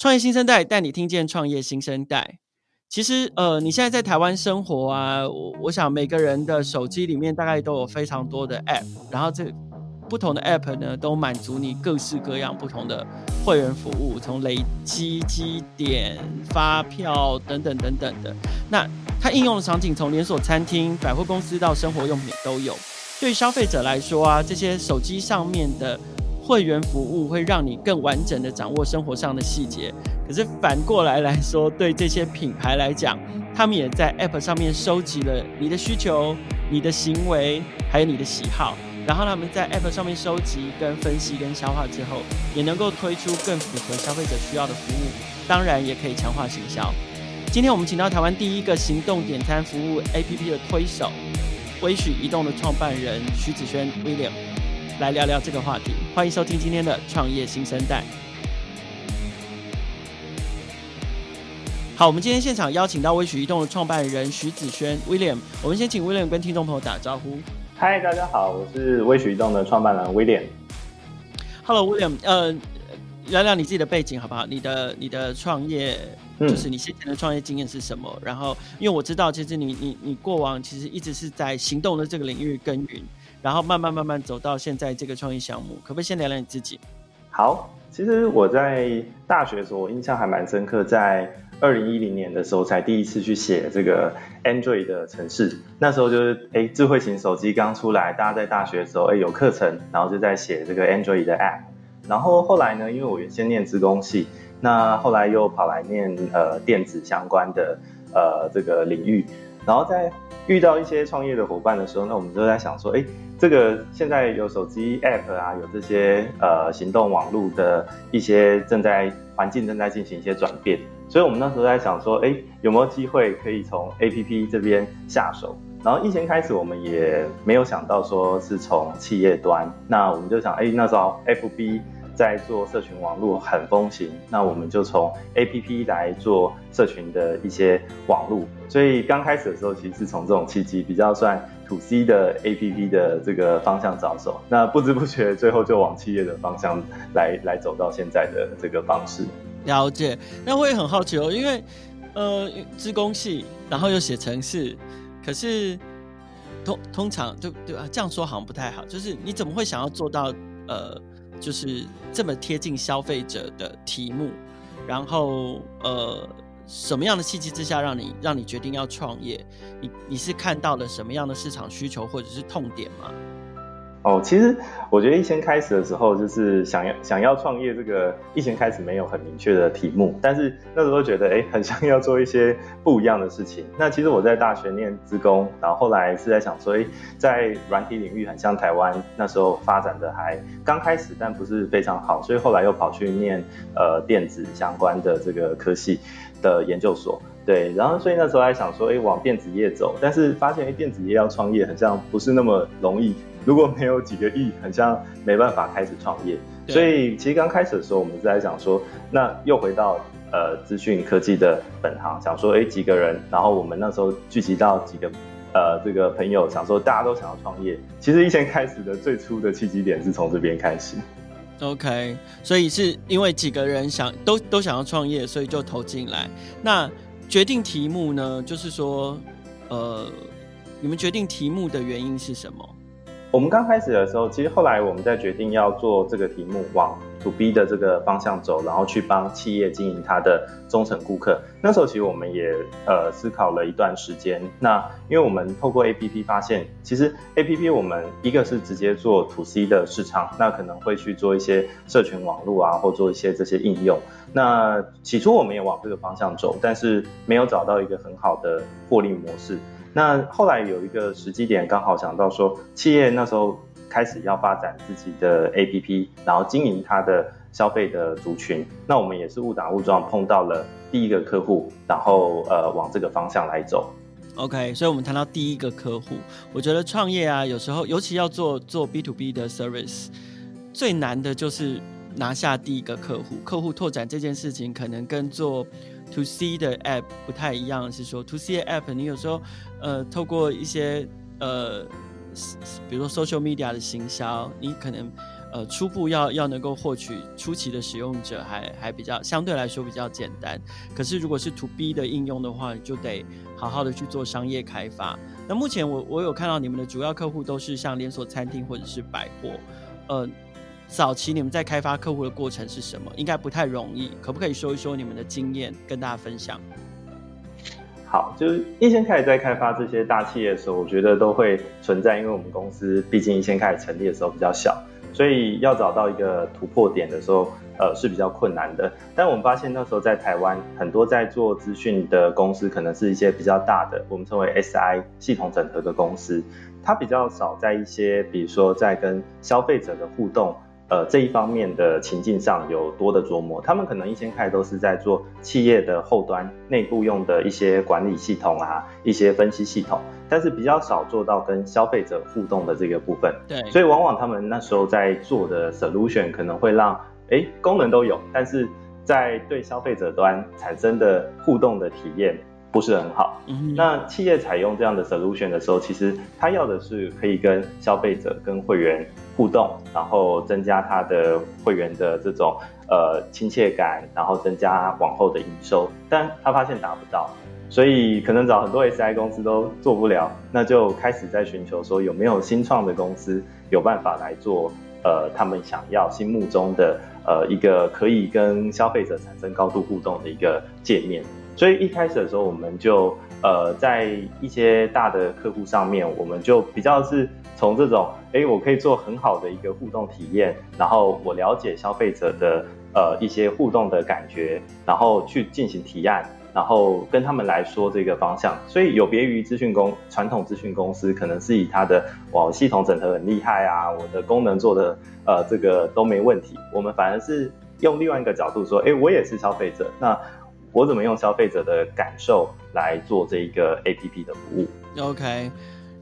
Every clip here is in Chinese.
创业新生代带你听见创业新生代。其实，呃，你现在在台湾生活啊，我我想每个人的手机里面大概都有非常多的 App，然后这不同的 App 呢，都满足你各式各样不同的会员服务，从累积积点、发票等等等等的。那它应用的场景从连锁餐厅、百货公司到生活用品都有。对于消费者来说啊，这些手机上面的。会员服务会让你更完整的掌握生活上的细节，可是反过来来说，对这些品牌来讲，他们也在 App 上面收集了你的需求、你的行为，还有你的喜好，然后他们在 App 上面收集、跟分析、跟消化之后，也能够推出更符合消费者需要的服务，当然也可以强化行销。今天我们请到台湾第一个行动点餐服务 APP 的推手，微许移动的创办人徐子轩 William。来聊聊这个话题，欢迎收听今天的创业新生代。好，我们今天现场邀请到微许移动的创办人徐子轩 William，我们先请 William 跟听众朋友打招呼。嗨，大家好，我是微许移动的创办人 William。Hello，William，呃，聊聊你自己的背景好不好？你的你的创业，就是你先前的创业经验是什么？嗯、然后，因为我知道，其实你你你过往其实一直是在行动的这个领域耕耘。然后慢慢慢慢走到现在这个创业项目，可不可以先聊聊你自己？好，其实我在大学的时候，我印象还蛮深刻，在二零一零年的时候才第一次去写这个 Android 的程式。那时候就是哎，智慧型手机刚出来，大家在大学的时候哎有课程，然后就在写这个 Android 的 App。然后后来呢，因为我原先念职工系，那后来又跑来念呃电子相关的呃这个领域，然后在遇到一些创业的伙伴的时候，那我们就在想说，哎。这个现在有手机 App 啊，有这些呃行动网络的一些正在环境正在进行一些转变，所以我们那时候在想说，哎，有没有机会可以从 APP 这边下手？然后疫情开始我们也没有想到说是从企业端，那我们就想，哎，那时候 FB 在做社群网络很风行，那我们就从 APP 来做社群的一些网络，所以刚开始的时候其实是从这种契机比较算。To C 的 APP 的这个方向着手，那不知不觉最后就往企业的方向来来走到现在的这个方式。了解，那我也很好奇哦，因为呃，资工系，然后又写程式，可是通通常就对啊，这样说好像不太好。就是你怎么会想要做到呃，就是这么贴近消费者的题目，然后呃。什么样的契机之下让你让你决定要创业？你你是看到了什么样的市场需求或者是痛点吗？哦，其实我觉得一先开始的时候，就是想要想要创业，这个一先开始没有很明确的题目，但是那时候觉得哎，很想要做一些不一样的事情。那其实我在大学念资工，然后后来是在想说，哎，在软体领域很像台湾那时候发展的还刚开始，但不是非常好，所以后来又跑去念呃电子相关的这个科系的研究所。对，然后所以那时候还想说，哎，往电子业走，但是发现哎，电子业要创业，好像不是那么容易。如果没有几个亿，很像没办法开始创业。所以其实刚开始的时候，我们是在想说，那又回到呃资讯科技的本行，想说，哎，几个人，然后我们那时候聚集到几个呃这个朋友，想说大家都想要创业。其实以前开始的最初的契机点是从这边开始。OK，所以是因为几个人想都都想要创业，所以就投进来。那决定题目呢，就是说，呃，你们决定题目的原因是什么？我们刚开始的时候，其实后来我们在决定要做这个题目往 To B 的这个方向走，然后去帮企业经营它的忠诚顾客。那时候其实我们也呃思考了一段时间。那因为我们透过 APP 发现，其实 APP 我们一个是直接做 To C 的市场，那可能会去做一些社群网络啊，或做一些这些应用。那起初我们也往这个方向走，但是没有找到一个很好的获利模式。那后来有一个时机点，刚好想到说，企业那时候开始要发展自己的 APP，然后经营它的消费的族群。那我们也是误打误撞碰到了第一个客户，然后呃往这个方向来走。OK，所以我们谈到第一个客户，我觉得创业啊，有时候尤其要做做 B to B 的 service，最难的就是拿下第一个客户。客户拓展这件事情，可能跟做 To C 的 App 不太一样，是说 To C 的 App，你有时候呃透过一些呃，比如说 Social Media 的行销，你可能呃初步要要能够获取初期的使用者还还比较相对来说比较简单。可是如果是 To B 的应用的话，你就得好好的去做商业开发。那目前我我有看到你们的主要客户都是像连锁餐厅或者是百货，呃。早期你们在开发客户的过程是什么？应该不太容易，可不可以说一说你们的经验跟大家分享？好，就是一先开始在开发这些大企业的时候，我觉得都会存在，因为我们公司毕竟一先开始成立的时候比较小，所以要找到一个突破点的时候，呃是比较困难的。但我们发现那时候在台湾，很多在做资讯的公司，可能是一些比较大的，我们称为 SI 系统整合的公司，它比较少在一些，比如说在跟消费者的互动。呃，这一方面的情境上有多的琢磨，他们可能一先开始都是在做企业的后端内部用的一些管理系统啊，一些分析系统，但是比较少做到跟消费者互动的这个部分。对，所以往往他们那时候在做的 solution 可能会让，哎，功能都有，但是在对消费者端产生的互动的体验不是很好。嗯，那企业采用这样的 solution 的时候，其实他要的是可以跟消费者、跟会员。互动，然后增加他的会员的这种呃亲切感，然后增加往后的营收，但他发现达不到，所以可能找很多 SI 公司都做不了，那就开始在寻求说有没有新创的公司有办法来做呃他们想要心目中的呃一个可以跟消费者产生高度互动的一个界面，所以一开始的时候我们就呃在一些大的客户上面，我们就比较是从这种。哎，我可以做很好的一个互动体验，然后我了解消费者的呃一些互动的感觉，然后去进行提案，然后跟他们来说这个方向。所以有别于资讯公传统资讯公司，可能是以它的网系统整合很厉害啊，我的功能做的呃这个都没问题。我们反而是用另外一个角度说，哎，我也是消费者，那我怎么用消费者的感受来做这一个 APP 的服务？OK。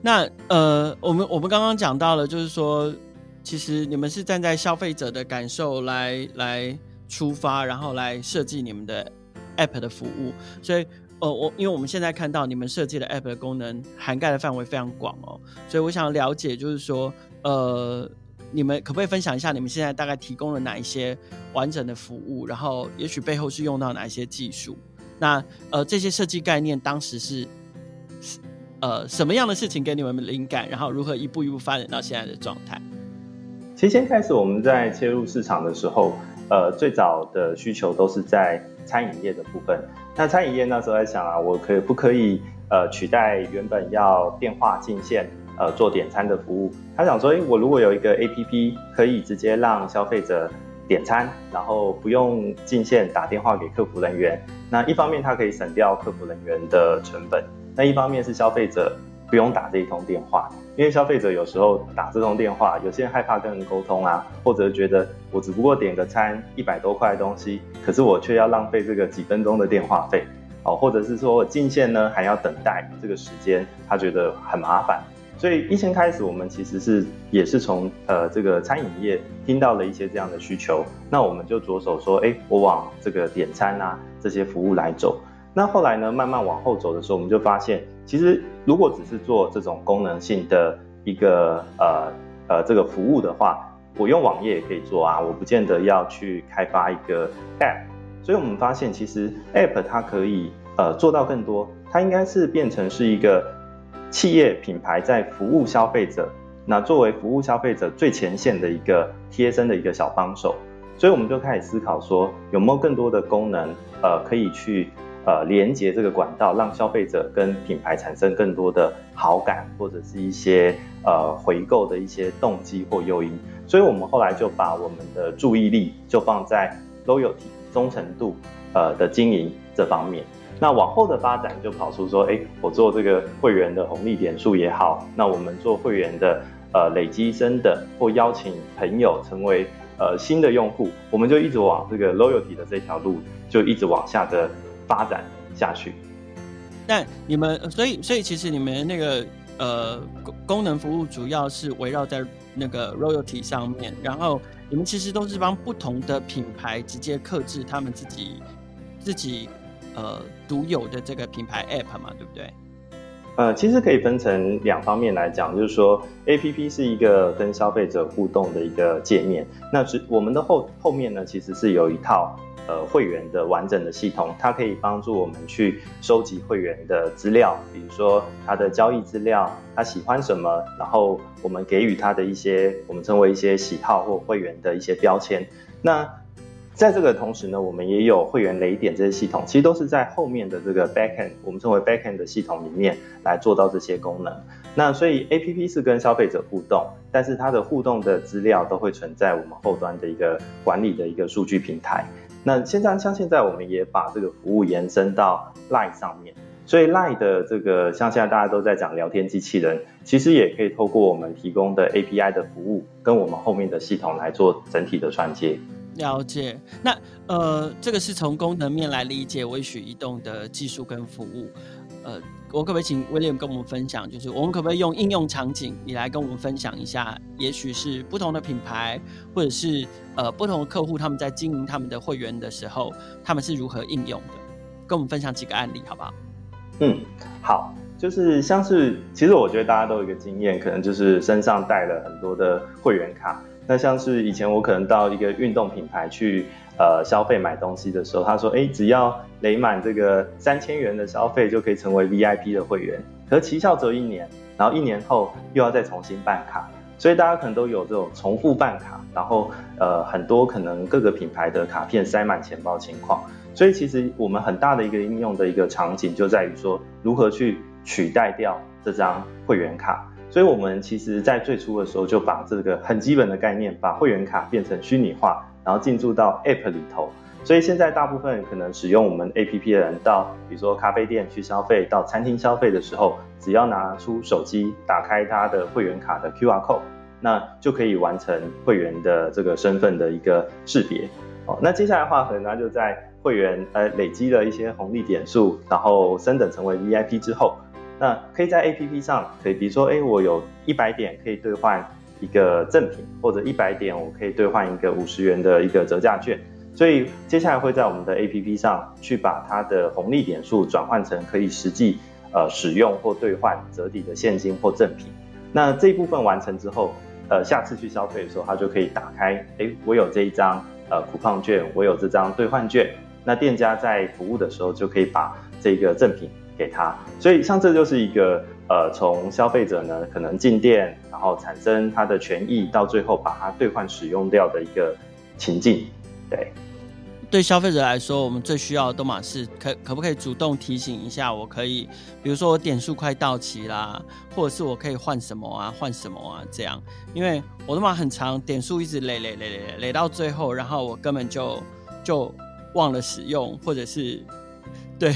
那呃，我们我们刚刚讲到了，就是说，其实你们是站在消费者的感受来来出发，然后来设计你们的 App 的服务。所以，呃，我因为我们现在看到你们设计的 App 的功能涵盖的范围非常广哦，所以我想了解，就是说，呃，你们可不可以分享一下你们现在大概提供了哪一些完整的服务？然后，也许背后是用到哪一些技术？那呃，这些设计概念当时是。呃，什么样的事情给你们灵感？然后如何一步一步发展到现在的状态？其实先开始我们在切入市场的时候，呃，最早的需求都是在餐饮业的部分。那餐饮业那时候在想啊，我可不可以呃取代原本要电话进线呃做点餐的服务？他想说，诶，我如果有一个 APP 可以直接让消费者点餐，然后不用进线打电话给客服人员，那一方面它可以省掉客服人员的成本。那一方面是消费者不用打这一通电话，因为消费者有时候打这通电话，有些人害怕跟人沟通啊，或者觉得我只不过点个餐一百多块的东西，可是我却要浪费这个几分钟的电话费，哦，或者是说我进线呢还要等待这个时间，他觉得很麻烦。所以一先开始我们其实是也是从呃这个餐饮业听到了一些这样的需求，那我们就着手说，哎，我往这个点餐啊这些服务来走。那后来呢，慢慢往后走的时候，我们就发现，其实如果只是做这种功能性的一个呃呃这个服务的话，我用网页也可以做啊，我不见得要去开发一个 App。所以我们发现，其实 App 它可以呃做到更多，它应该是变成是一个企业品牌在服务消费者，那作为服务消费者最前线的一个贴身的一个小帮手。所以我们就开始思考说，有没有更多的功能呃可以去。呃，连接这个管道，让消费者跟品牌产生更多的好感，或者是一些呃回购的一些动机或诱因。所以我们后来就把我们的注意力就放在 loyalty 忠诚度呃的经营这方面。那往后的发展就跑出说，哎，我做这个会员的红利点数也好，那我们做会员的呃累积真的或邀请朋友成为呃新的用户，我们就一直往这个 loyalty 的这条路就一直往下的。发展下去。那你们，所以，所以其实你们那个呃功能服务主要是围绕在那个 royalty 上面，然后你们其实都是帮不同的品牌直接克制他们自己自己呃独有的这个品牌 app 嘛，对不对？呃，其实可以分成两方面来讲，就是说，APP 是一个跟消费者互动的一个界面。那是我们的后后面呢，其实是有一套呃会员的完整的系统，它可以帮助我们去收集会员的资料，比如说他的交易资料，他喜欢什么，然后我们给予他的一些我们称为一些喜好或会员的一些标签。那在这个同时呢，我们也有会员雷点这些系统，其实都是在后面的这个 backend，我们称为 backend 的系统里面来做到这些功能。那所以 APP 是跟消费者互动，但是它的互动的资料都会存在我们后端的一个管理的一个数据平台。那现在像现在我们也把这个服务延伸到 Line 上面，所以 Line 的这个像现在大家都在讲聊天机器人，其实也可以透过我们提供的 API 的服务，跟我们后面的系统来做整体的串接。了解，那呃，这个是从功能面来理解微许移动的技术跟服务。呃，我可不可以请 William 跟我们分享，就是我们可不可以用应用场景，你来跟我们分享一下，也许是不同的品牌，或者是呃不同的客户，他们在经营他们的会员的时候，他们是如何应用的？跟我们分享几个案例，好不好？嗯，好，就是像是，其实我觉得大家都有一个经验，可能就是身上带了很多的会员卡。那像是以前我可能到一个运动品牌去呃消费买东西的时候，他说，哎，只要累满这个三千元的消费就可以成为 VIP 的会员，可是期效只有一年，然后一年后又要再重新办卡，所以大家可能都有这种重复办卡，然后呃很多可能各个品牌的卡片塞满钱包情况，所以其实我们很大的一个应用的一个场景就在于说如何去取代掉这张会员卡。所以，我们其实，在最初的时候就把这个很基本的概念，把会员卡变成虚拟化，然后进驻到 App 里头。所以，现在大部分可能使用我们 APP 的人，到比如说咖啡店去消费，到餐厅消费的时候，只要拿出手机，打开他的会员卡的 QR code，那就可以完成会员的这个身份的一个识别。哦，那接下来的话，可能他就在会员呃累积了一些红利点数，然后升等成为 VIP 之后。那可以在 APP 上，可以比如说，哎，我有一百点可以兑换一个赠品，或者一百点我可以兑换一个五十元的一个折价券。所以接下来会在我们的 APP 上去把它的红利点数转换成可以实际呃使用或兑换折抵的现金或赠品。那这一部分完成之后，呃，下次去消费的时候，它就可以打开，哎，我有这一张呃苦胖券，我有这张兑换券。那店家在服务的时候就可以把这个赠品。给他，所以像这就是一个呃，从消费者呢可能进店，然后产生他的权益，到最后把它兑换使用掉的一个情境。对，对消费者来说，我们最需要的都嘛是可可不可以主动提醒一下，我可以，比如说我点数快到期啦，或者是我可以换什么啊，换什么啊这样，因为我的嘛很长，点数一直累累累累累到最后，然后我根本就就忘了使用，或者是对。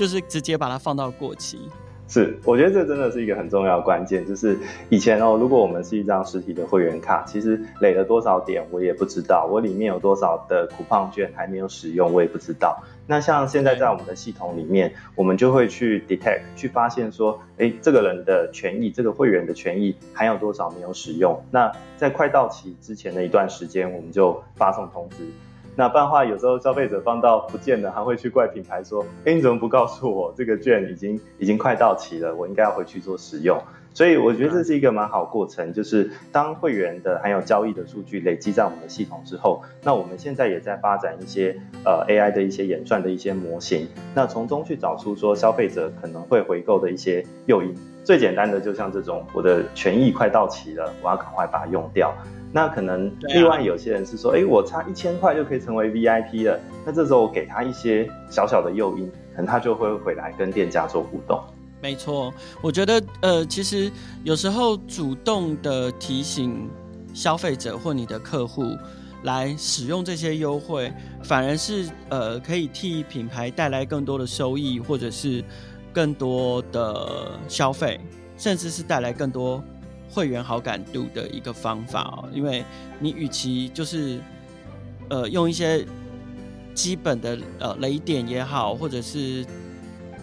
就是直接把它放到过期，是，我觉得这真的是一个很重要的关键。就是以前哦，如果我们是一张实体的会员卡，其实累了多少点我也不知道，我里面有多少的 coupon 券还没有使用我也不知道。那像现在在我们的系统里面，我们就会去 detect 去发现说，哎，这个人的权益，这个会员的权益还有多少没有使用？那在快到期之前的一段时间，我们就发送通知。那不然的话，有时候消费者放到不见了，还会去怪品牌说：“哎，你怎么不告诉我这个券已经 已经快到期了？我应该要回去做使用。”所以我觉得这是一个蛮好过程，就是当会员的还有交易的数据累积在我们的系统之后，那我们现在也在发展一些呃 AI 的一些演算的一些模型，那从中去找出说消费者可能会回购的一些诱因。最简单的就像这种，我的权益快到期了，我要赶快把它用掉。那可能另外有些人是说，哎、啊，我差一千块就可以成为 VIP 了。那这时候我给他一些小小的诱因，可能他就会回来跟店家做互动。没错，我觉得呃，其实有时候主动的提醒消费者或你的客户来使用这些优惠，反而是呃可以替品牌带来更多的收益，或者是更多的消费，甚至是带来更多。会员好感度的一个方法哦，因为你与其就是呃用一些基本的呃雷点也好，或者是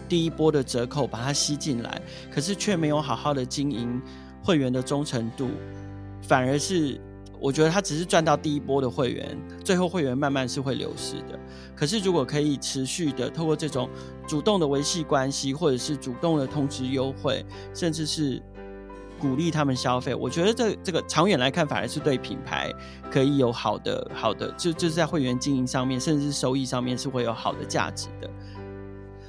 第一波的折扣把它吸进来，可是却没有好好的经营会员的忠诚度，反而是我觉得他只是赚到第一波的会员，最后会员慢慢是会流失的。可是如果可以持续的透过这种主动的维系关系，或者是主动的通知优惠，甚至是鼓励他们消费，我觉得这这个长远来看，反而是对品牌可以有好的好的，就就是在会员经营上面，甚至是收益上面是会有好的价值的。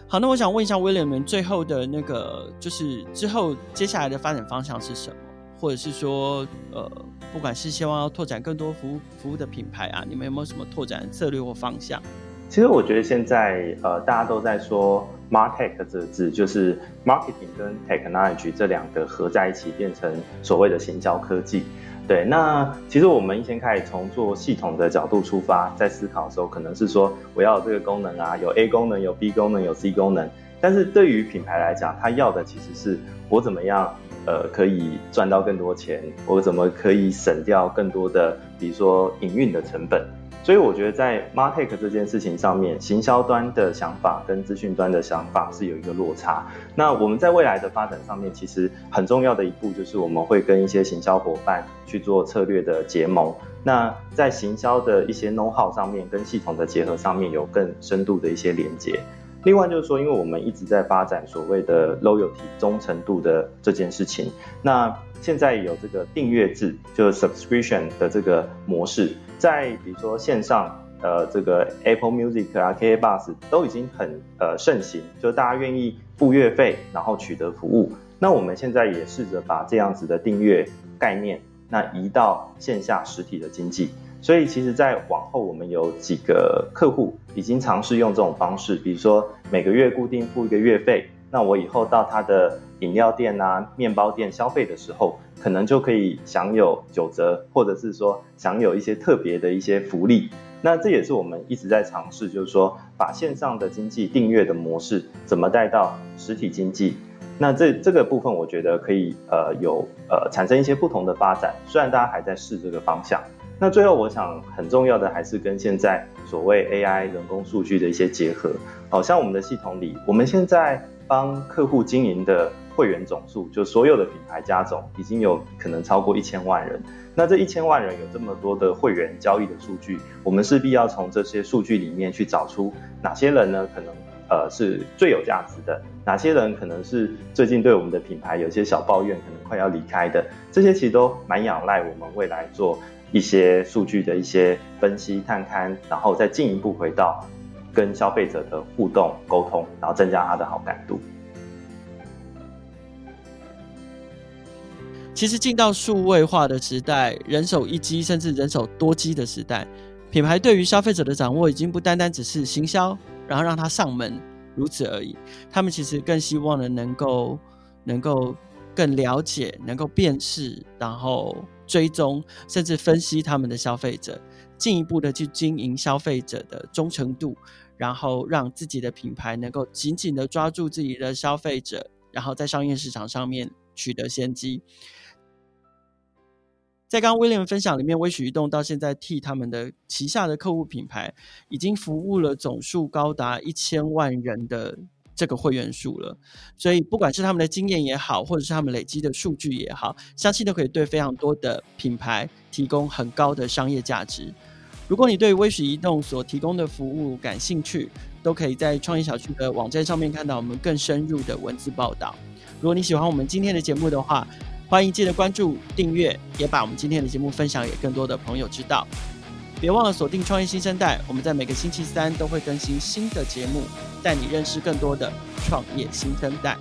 好，那我想问一下 William，最后的那个就是之后接下来的发展方向是什么？或者是说，呃，不管是希望要拓展更多服务服务的品牌啊，你们有没有什么拓展策略或方向？其实我觉得现在呃，大家都在说 MarTech 这个字，就是 marketing 跟 technology 这两个合在一起，变成所谓的行销科技。对，那其实我们先开始从做系统的角度出发，在思考的时候，可能是说我要有这个功能啊，有 A 功能，有 B 功能，有 C 功能。但是对于品牌来讲，他要的其实是我怎么样，呃，可以赚到更多钱，我怎么可以省掉更多的，比如说营运的成本。所以我觉得在 MarTech 这件事情上面，行销端的想法跟资讯端的想法是有一个落差。那我们在未来的发展上面，其实很重要的一步就是我们会跟一些行销伙伴去做策略的结盟。那在行销的一些 know how 上面，跟系统的结合上面有更深度的一些连接。另外就是说，因为我们一直在发展所谓的 loyalty 忠诚度的这件事情，那现在有这个订阅制，就是 subscription 的这个模式，在比如说线上，呃，这个 Apple Music 啊，KK Bus 都已经很呃盛行，就大家愿意付月费，然后取得服务。那我们现在也试着把这样子的订阅概念，那移到线下实体的经济。所以其实，在往后我们有几个客户已经尝试用这种方式，比如说每个月固定付一个月费，那我以后到他的饮料店啊、面包店消费的时候，可能就可以享有九折，或者是说享有一些特别的一些福利。那这也是我们一直在尝试，就是说把线上的经济订阅的模式怎么带到实体经济。那这这个部分，我觉得可以呃有呃产生一些不同的发展，虽然大家还在试这个方向。那最后，我想很重要的还是跟现在所谓 AI 人工数据的一些结合。好像我们的系统里，我们现在帮客户经营的会员总数，就所有的品牌加总，已经有可能超过一千万人。那这一千万人有这么多的会员交易的数据，我们势必要从这些数据里面去找出哪些人呢？可能呃是最有价值的，哪些人可能是最近对我们的品牌有些小抱怨，可能快要离开的。这些其实都蛮仰赖我们未来做。一些数据的一些分析探勘，然后再进一步回到跟消费者的互动沟通，然后增加他的好感度。其实进到数位化的时代，人手一机甚至人手多机的时代，品牌对于消费者的掌握已经不单单只是行销，然后让他上门如此而已。他们其实更希望的能够能够更了解，能够辨识，然后。追踪甚至分析他们的消费者，进一步的去经营消费者的忠诚度，然后让自己的品牌能够紧紧的抓住自己的消费者，然后在商业市场上面取得先机。在刚刚威廉分享里面，微许移动到现在替他们的旗下的客户品牌，已经服务了总数高达一千万人的。这个会员数了，所以不管是他们的经验也好，或者是他们累积的数据也好，相信都可以对非常多的品牌提供很高的商业价值。如果你对微许移动所提供的服务感兴趣，都可以在创业小区的网站上面看到我们更深入的文字报道。如果你喜欢我们今天的节目的话，欢迎记得关注、订阅，也把我们今天的节目分享给更多的朋友知道。别忘了锁定创业新生代，我们在每个星期三都会更新新的节目，带你认识更多的创业新生代。